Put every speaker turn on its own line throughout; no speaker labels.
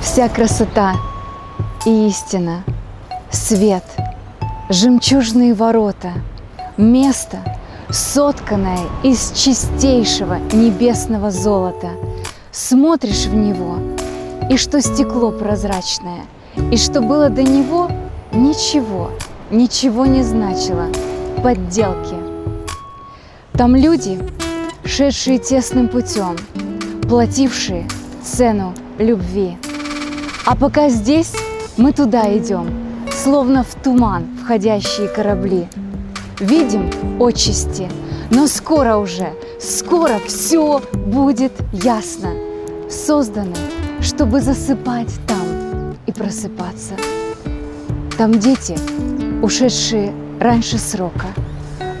Вся красота и истина, свет, жемчужные ворота, место, сотканное из чистейшего небесного золота. Смотришь в него, и что стекло прозрачное, и что было до него, ничего, ничего не значило, подделки. Там люди, шедшие тесным путем, платившие цену любви. А пока здесь мы туда идем, словно в туман входящие корабли. Видим отчасти, но скоро уже, скоро все будет ясно. Созданы, чтобы засыпать там и просыпаться. Там дети, ушедшие раньше срока,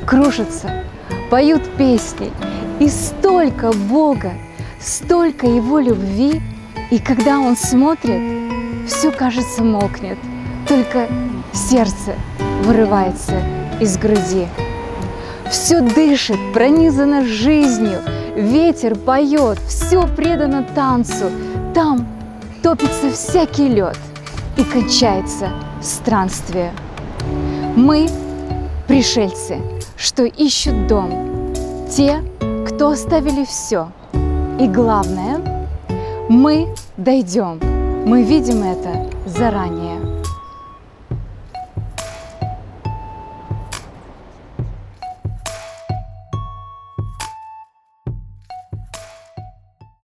кружатся, поют песни, и столько Бога, столько Его любви, и когда Он смотрит, все, кажется, молкнет, только сердце вырывается из груди. Все дышит, пронизано жизнью, ветер поет, все предано танцу. Там топится всякий лед и кончается странствие. Мы пришельцы, что ищут дом, те, кто оставили все. И главное, мы дойдем, мы видим это заранее.